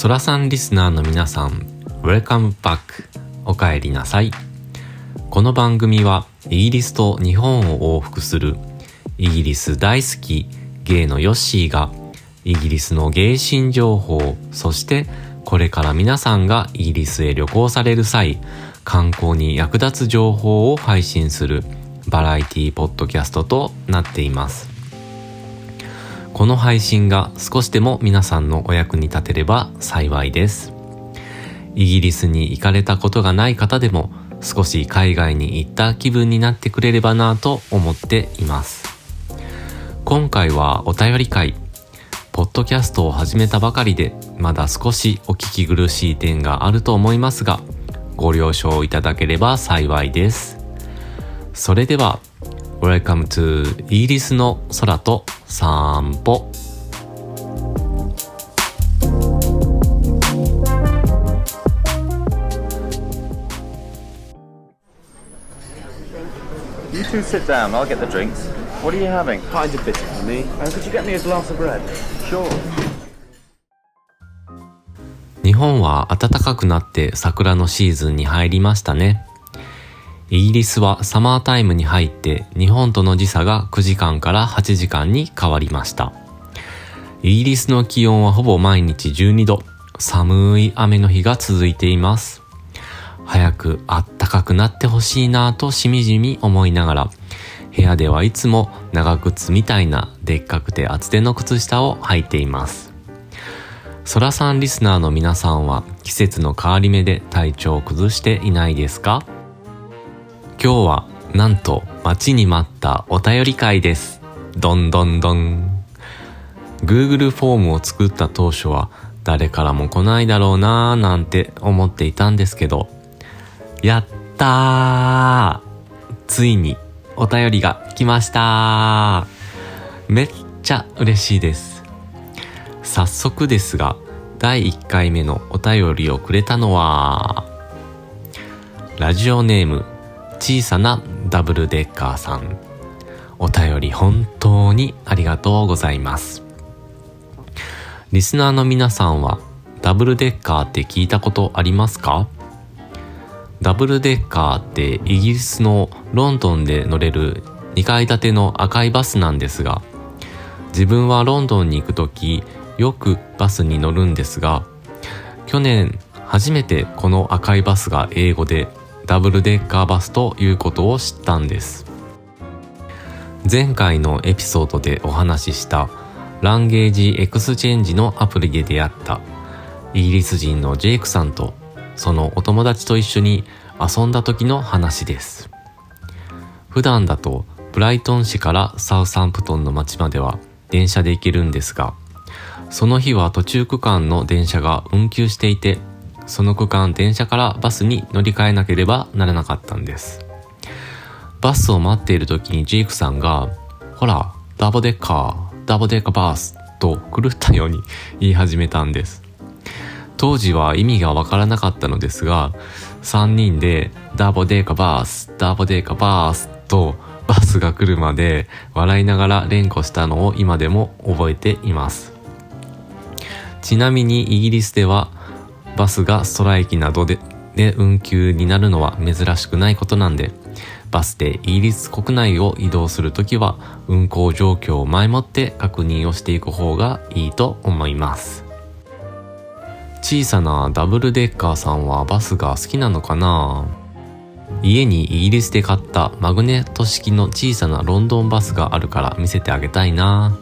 ソラさんリスナーの皆さん、Welcome back! お帰りなさい。この番組はイギリスと日本を往復するイギリス大好きゲイのヨッシーがイギリスのゲイ新情報、そしてこれから皆さんがイギリスへ旅行される際、観光に役立つ情報を配信するバラエティポッドキャストとなっています。この配信が少しでも皆さんのお役に立てれば幸いです。イギリスに行かれたことがない方でも少し海外に行った気分になってくれればなと思っています。今回はお便り会。ポッドキャストを始めたばかりでまだ少しお聞き苦しい点があると思いますがご了承いただければ幸いです。それでは Welcome イギリスの空と散歩。日本は暖かくなって桜のシーズンに入りましたね。イギリスはサマータイムに入って日本との時差が9時間から8時間に変わりました。イギリスの気温はほぼ毎日12度、寒い雨の日が続いています。早くあったかくなってほしいなぁとしみじみ思いながら、部屋ではいつも長靴みたいなでっかくて厚手の靴下を履いています。ソラさんリスナーの皆さんは季節の変わり目で体調を崩していないですか？今日はなんと待ちに待ったお便り会です。どんどんどん。Google フォームを作った当初は誰からも来ないだろうなーなんて思っていたんですけど、やったーついにお便りが来ましためっちゃ嬉しいです。早速ですが、第1回目のお便りをくれたのは、ラジオネーム小さなダブルデッカーさん。お便り本当にありがとうございます。リスナーの皆さんはダブルデッカーって聞いたことありますか？ダブルデッカーってイギリスのロンドンで乗れる2階建ての赤いバスなんですが自分はロンドンに行く時よくバスに乗るんですが去年初めてこの赤いバスが英語で double decker bus ということを知ったんです。前回のエピソードでお話しした language exchange のアプリで出会ったイギリス人のジェイクさんとそのお友達と一緒に遊んだ時の話です。普段だとブライトン市からサウサンプトンの町までは電車で行けるんですがその日は途中区間の電車が運休していてその区間電車からバスに乗り換えなければならなかったんです。バスを待っている時にジェイクさんが、ほら、ダボデッカー、ダボデッカバースと狂ったように言い始めたんです。当時は意味がわからなかったのですが、3人でダボデカバース、ダボデカバースとバスが来るまで笑いながら連呼したのを今でも覚えています。ちなみにイギリスではバスがストライキなどでで運休になるのは珍しくないことなんでバスでイギリス国内を移動するときは運行状況を前もって確認をしていく方がいいと思います。小さなダブルデッカーさんはバスが好きなのかな？家にイギリスで買ったマグネット式の小さなロンドンバスがあるから見せてあげたいな。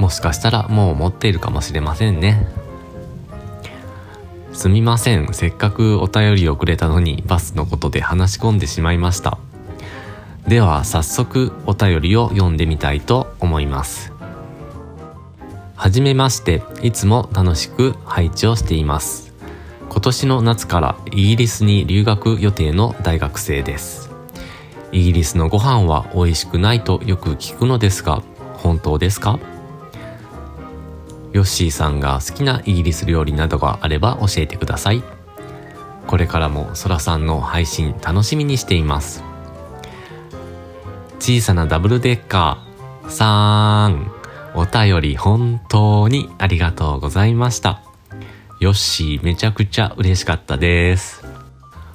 もしかしたらもう持っているかもしれませんね。すみません。せっかくお便りをくれたのにバスのことで話し込んでしまいました。では早速お便りを読んでみたいと思います。はじめまして、いつも楽しく配置をしています。今年の夏からイギリスに留学予定の大学生です。イギリスのご飯は美味しくないとよく聞くのですが、本当ですか？ヨッシーさんが好きなイギリス料理などがあれば教えてください。これからもソラさんの配信楽しみにしています。小さなダブルデッカーさーん、お便り本当にありがとうございました。よっしーめちゃくちゃ嬉しかったです。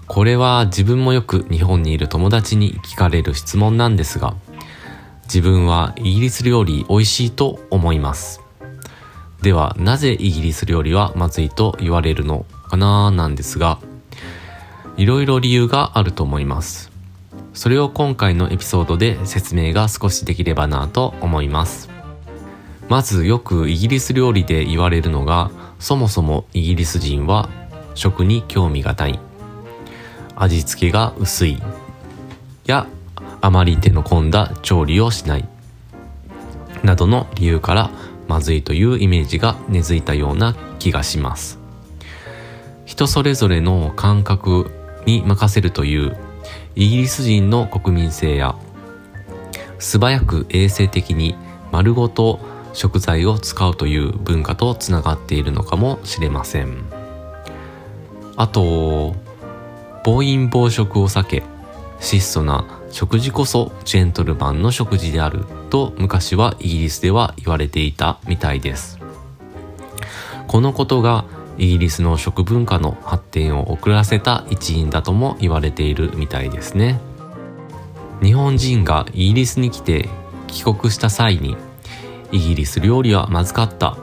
これは自分もよく日本にいる友達に聞かれる質問なんですが、自分はイギリス料理美味しいと思います。では、なぜイギリス料理はまずいと言われるのかななんですが、いろいろ理由があると思います。それを今回のエピソードで説明が少しできればなと思います。まずよくイギリス料理で言われるのが、そもそもイギリス人は食に興味がない。味付けが薄い。や、あまり手の込んだ調理をしない。などの理由からまずいというイメージが根付いたような気がします。人それぞれの感覚に任せるというイギリス人の国民性や素早く衛生的に丸ごと食材を使うという文化とつながっているのかもしれませんあと暴飲暴食を避け質素な食事こそジェントルマンの食事であると昔はイギリスでは言われていたみたいです。このことがイギリスの食文化の発展を遅らせた一因だとも言われているみたいですね。日本人がイギリスに来て帰国した際にイギリス料理はまずかった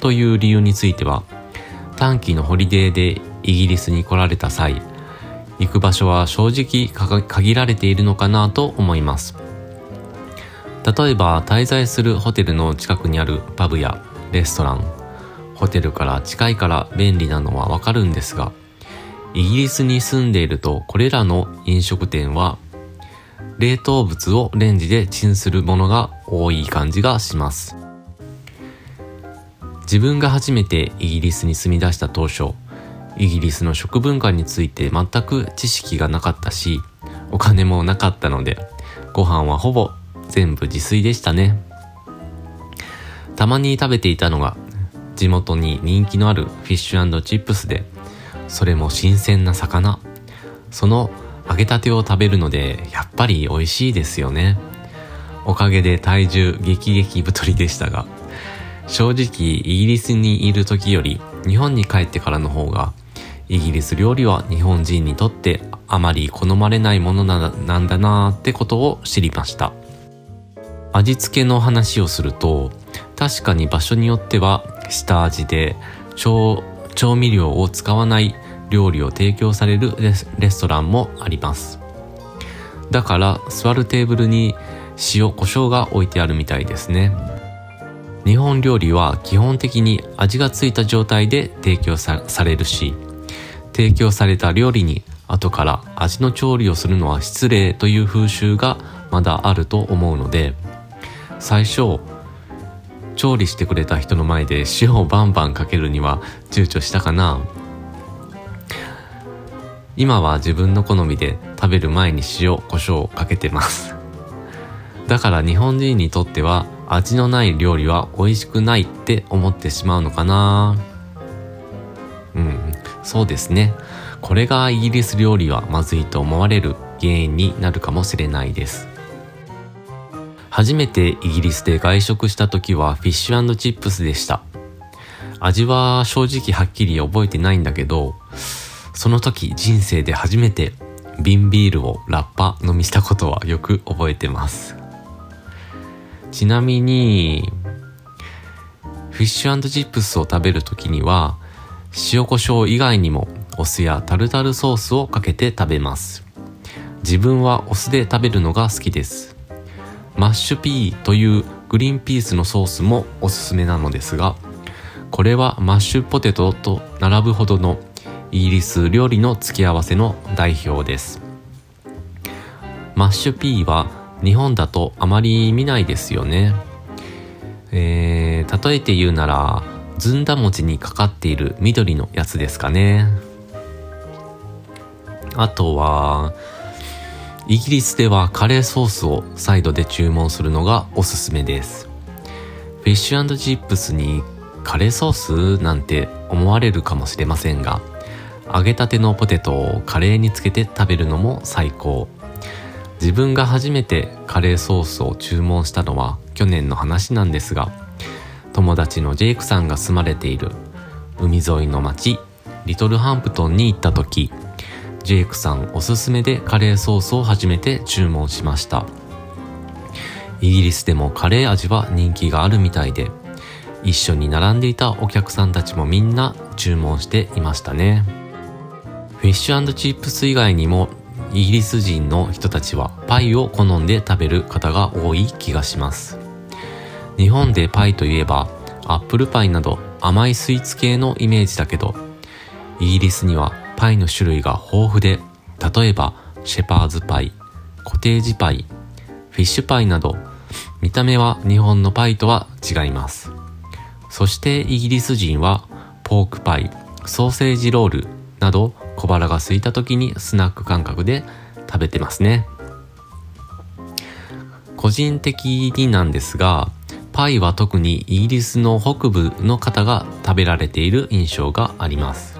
という理由については短期のホリデーでイギリスに来られた際行く場所は正直限られているのかなと思います。例えば滞在するホテルの近くにあるパブやレストラン。ホテルから近いから便利なのはわかるんですがイギリスに住んでいるとこれらの飲食店は冷凍物をレンジでチンするものが多い感じがします。自分が初めてイギリスに住み出した当初イギリスの食文化について全く知識がなかったしお金もなかったのでご飯はほぼ全部自炊でしたね。たまに食べていたのが地元に人気のあるフィッシュチップスでそれも新鮮な魚。その揚げたてを食べるのでやっぱり美味しいですよね。おかげで体重激激太りでしたが正直イギリスにいる時より日本に帰ってからの方がイギリス料理は日本人にとってあまり好まれないものなんだなーってことを知りました。味付けの話をすると確かに場所によっては下味で調味料を使わない料理を提供されるレストランもあります。だから座るテーブルに塩胡椒が置いてあるみたいですね。日本料理は基本的に味がついた状態で提供さされるし提供された料理に後から味の調理をするのは失礼という風習がまだあると思うので最初調理してくれた人の前で塩をバンバンかけるには躊躇したかな。今は自分の好みで食べる前に塩胡椒をかけてます。だから日本人にとっては味のない料理は美味しくないって思ってしまうのかな。うんそうですね。これがイギリス料理はまずいと思われる原因になるかもしれないです。初めてイギリスで外食した時はフィッシュチップスでした。味は正直はっきり覚えてないんだけどその時人生で初めて瓶ビールをラッパ飲みしたことはよく覚えてます。ちなみにフィッシュチップスを食べる時には塩コショウ以外にもお酢やタルタルソースをかけて食べます。自分はお酢で食べるのが好きです。 mushy pea というグリーンピースのソースもおすすめなのですがこれはマッシュポテトと並ぶほどのイギリス料理の付け合わせの代表です。 mushy pea は日本だとあまり見ないですよね。えー、例えて言うならずんだ餅にかかっている緑のやつですかね。あとはイギリスではカレーソースをサイドで注文するのがおすすめです。フィッシュチップスにカレーソースなんて思われるかもしれませんが揚げたてのポテトをカレーにつけて食べるのも最高。自分が初めてカレーソースを注文したのは去年の話なんですが友達のジェイクさんが住まれている海沿いの町リトルハンプトンに行った時ジェイクさんおすすめでカレーソースを初めて注文しました。イギリスでもカレー味は人気があるみたいで一緒に並んでいたお客さんたちもみんな注文していましたね。フィッシュチップス以外にもイギリス人の人たちはパイを好んで食べる方が多い気がします。日本でパイといえばアップルパイなど甘いスイーツ系のイメージだけどイギリスにはパイの種類が豊富で例えばシェパーズパイコテージパイフィッシュパイなど見た目は日本のパイとは違います。そしてイギリス人はポークパイソーセージロールなど小腹が空いた時にスナック感覚で食べてますね。個人的になんですがパイは特にイギリスの北部の方が食べられている印象があります。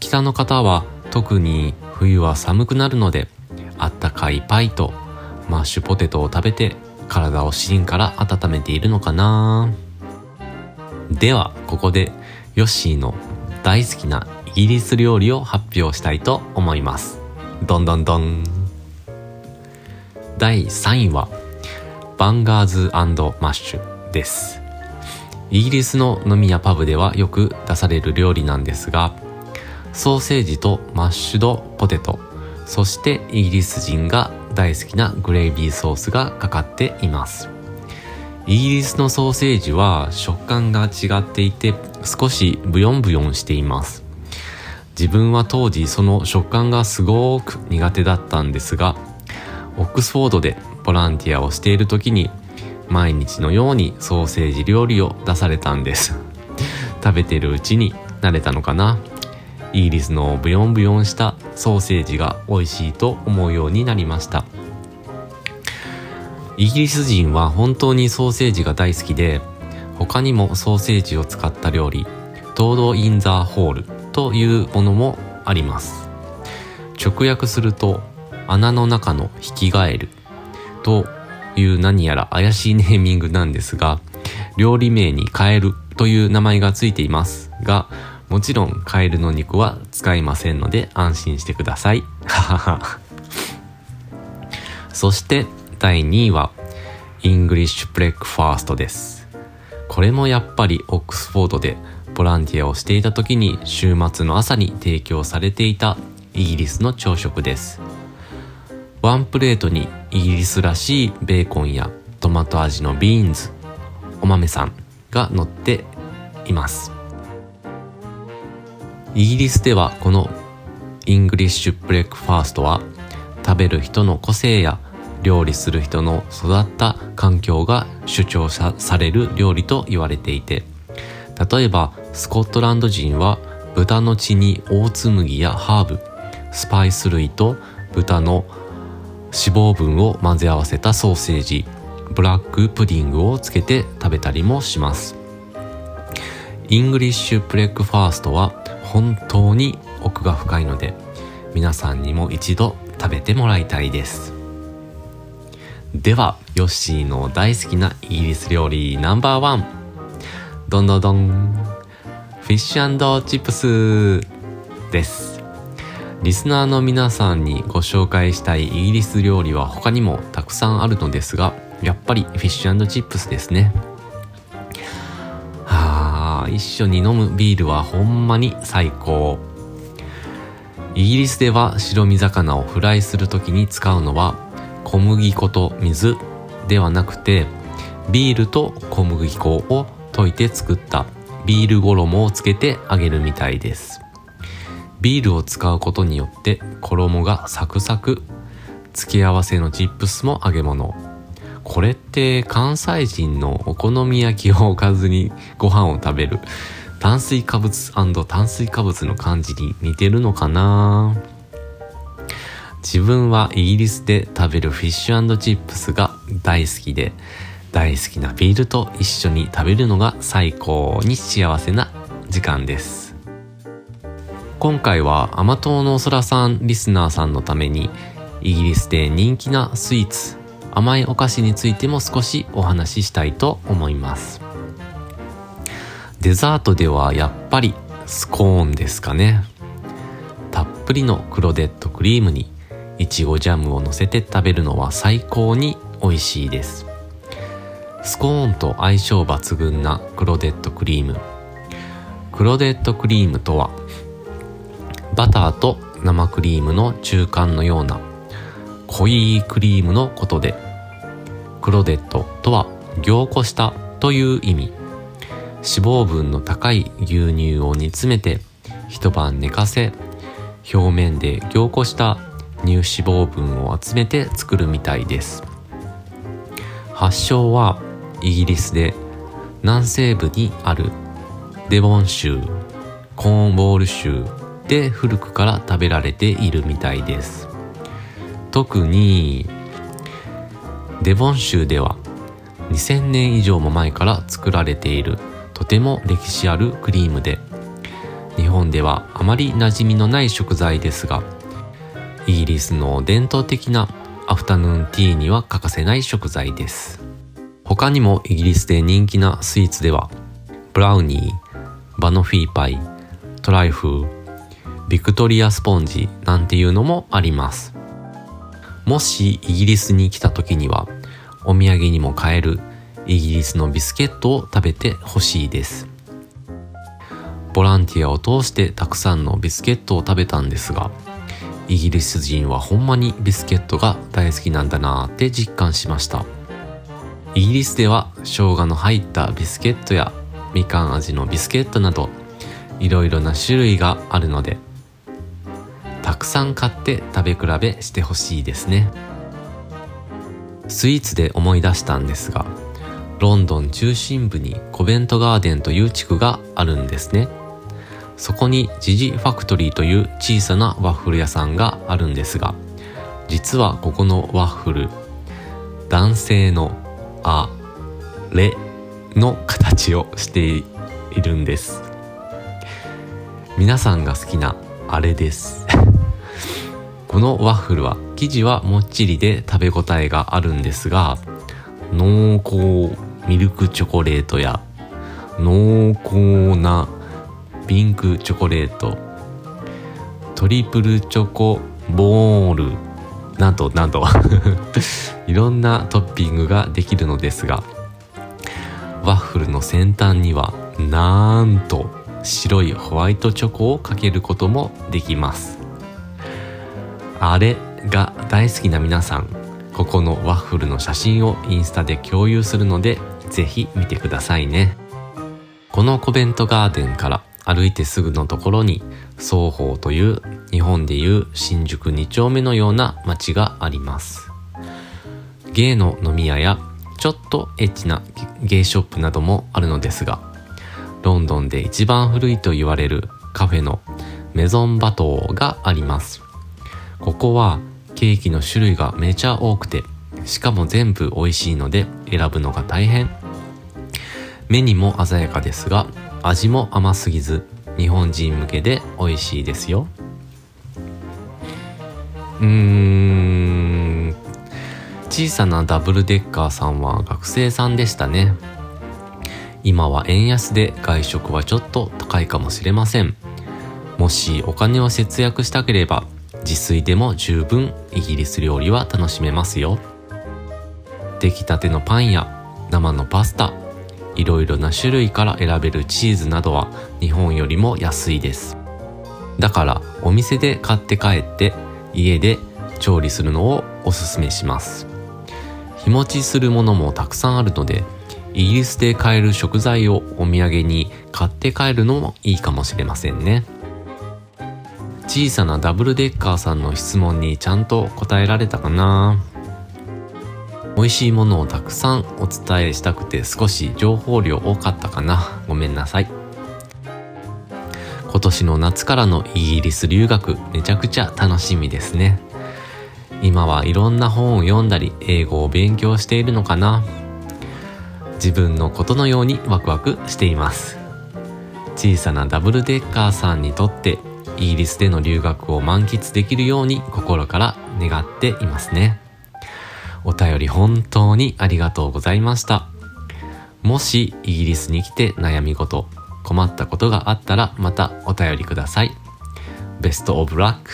北の方は特に冬は寒くなるのであったかいパイとマッシュポテトを食べて体を芯から温めているのかな。ではここでヨッシーの大好きなイギリス料理を発表したいと思います。どんどんどん。第3位は bangers mash です。イギリスの飲み屋パブではよく出される料理なんですがソーセージとマッシュドポテト。そしてイギリス人が大好きなグレイビーソースがかかっています。イギリスのソーセージは食感が違っていて少しブヨンブヨンしています。自分は当時その食感がすごく苦手だったんですがオックスフォードでボランティアをしている時に毎日のようにソーセージ料理を出されたんです。食べてるうちに慣れたのかな？イギリスのブヨンブヨンしたソーセージが美味しいと思うようになりました。イギリス人は本当にソーセージが大好きで他にもソーセージを使った料理トード・イン・ザ・ホールというものもあります。直訳すると穴の中のヒキガエルという何やら怪しいネーミングなんですが、料理名にカエルという名前がついていますが、もちろんカエルの肉は使いませんので安心してください。そして第2位は、イングリッシュブレックファーストです。これもやっぱりオックスフォードでボランティアをしていた時に週末の朝に提供されていたイギリスの朝食です。ワンプレートにイギリスらしいベーコンやトマト味のビーンズ、お豆さんが乗っています。イギリスではこのイングリッシュブレックファーストは食べる人の個性や料理する人の育った環境が主張される料理と言われていて例えばスコットランド人は豚の血にオーツ麦やハーブスパイス類と豚の脂肪分を混ぜ合わせたソーセージブラックプディングをつけて食べたりもします。イングリッシュブレックファーストは本当に奥が深いので皆さんにも一度食べてもらいたいです。ではヨッシーの大好きなイギリス料理ナンバーワン。どんどんどん。フィッシュチップスです。リスナーの皆さんにご紹介したいイギリス料理は他にもたくさんあるのですが、やっぱりフィッシュチップスですね。一緒に飲むビールはほんまに最高。イギリスでは白身魚をフライする時に使うのは小麦粉と水ではなくてビールと小麦粉を溶いて作ったビール衣をつけて揚げるみたいです。ビールを使うことによって衣がサクサク付け合わせのチップスも揚げ物これって関西人のお好み焼きをおかずにご飯を食べる。炭水化物炭水化物の感じに似てるのかな？自分はイギリスで食べるフィッシュチップスが大好きで大好きなビールと一緒に食べるのが最高に幸せな時間です。今回は甘党のお空さんリスナーさんのためにイギリスで人気なスイーツ甘いお菓子についても少しお話ししたいと思います。デザートではやっぱりスコーンですかね。たっぷりのクロデットクリームにいちごジャムを乗せて食べるのは最高に美味しいです。スコーンと相性抜群なクロデットクリーム。クロデットクリームとはバターと生クリームの中間のような濃いクリームのことでクロデットとは凝固したという意味。脂肪分の高い牛乳を煮詰めて一晩寝かせ表面で凝固した乳脂肪分を集めて作るみたいです。発祥はイギリスで南西部にあるデボン州コーンウォール州で古くから食べられているみたいです。特にデボン州では2000年以上も前から作られているとても歴史あるクリームで日本ではあまり馴染みのない食材ですがイギリスの伝統的なアフタヌーンティーには欠かせない食材です。他にもイギリスで人気なスイーツではブラウニーバノフィーパイトライフルビクトリアスポンジなんていうのもあります。もしイギリスに来た時にはお土産にも買えるイギリスのビスケットを食べてほしいです。ボランティアを通してたくさんのビスケットを食べたんですがイギリス人はほんまにビスケットが大好きなんだなーって実感しました。イギリスでは生姜の入ったビスケットやみかん味のビスケットなどいろいろな種類があるのでくさん買って食べ比べしてほしいですね。スイーツで思い出したんですがロンドン中心部にコベントガーデンという地区があるんですね。そこにジジファクトリーという小さなワッフル屋さんがあるんですが実はここのワッフル男性のあれの形をしているんです。皆さんが好きなあれです。このワッフルは生地はもっちりで食べ応えがあるんですが濃厚ミルクチョコレートや濃厚なピンクチョコレートトリプルチョコボールなどなど いろんなトッピングができるのですがワッフルの先端にはなんと白いホワイトチョコをかけることもできます。あれが大好きな皆さん。ここのワッフルの写真をインスタで共有するのでぜひ見てくださいね。このコベントガーデンから歩いてすぐのところに双方という日本でいう新宿2丁目のような街があります。ゲイの飲み屋やちょっとエッチなゲイショップなどもあるのですがロンドンで一番古いと言われるカフェのメゾンバトーがあります。ここはケーキの種類がめちゃ多くてしかも全部美味しいので選ぶのが大変。目にも鮮やかですが味も甘すぎず日本人向けで美味しいですよ。うーん。小さなダブルデッカーさんは学生さんでしたね。今は円安で外食はちょっと高いかもしれません。もしお金を節約したければ自炊でも十分イギリス料理は楽しめますよ。出来たてのパンや生のパスタいろいろな種類から選べるチーズなどは日本よりも安いです。だからお店で買って帰って家で調理するのをおすすめします。日持ちするものもたくさんあるのでイギリスで買える食材をお土産に買って帰るのもいいかもしれませんね。小さなダブルデッカーさんの質問にちゃんと答えられたかな。美味しいものをたくさんお伝えしたくて少し情報量多かったかな。ごめんなさい。今年の夏からのイギリス留学めちゃくちゃ楽しみですね。今はいろんな本を読んだり英語を勉強しているのかな。自分のことのようにワクワクしています。小さなダブルデッカーさんにとってイギリスでの留学を満喫できるように心から願っていますねお便り本当にありがとうございましたもしイギリスに来て悩み事困ったことがあったらまたお便りください。ベストオブラック。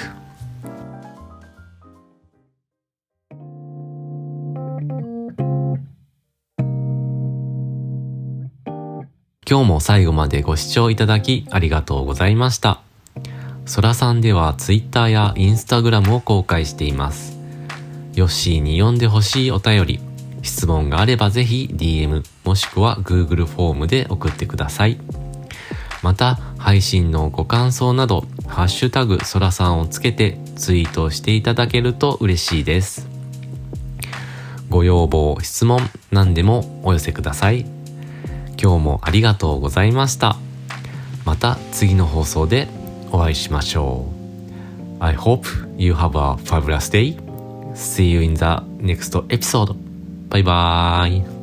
今日も最後までご視聴いただきありがとうございました。そらさんでは Twitter や Instagram を公開しています。ヨッシーに読んでほしいお便り、質問があればぜひ DM もしくは Google フォームで送ってください。また、配信のご感想など、ハッシュタグそらさんをつけてツイートしていただけると嬉しいです。ご要望、質問、何でもお寄せください。今日もありがとうございました。また次の放送でお会いしましょう。I hope you have a fabulous day. See you in the next episode. バイバーイ。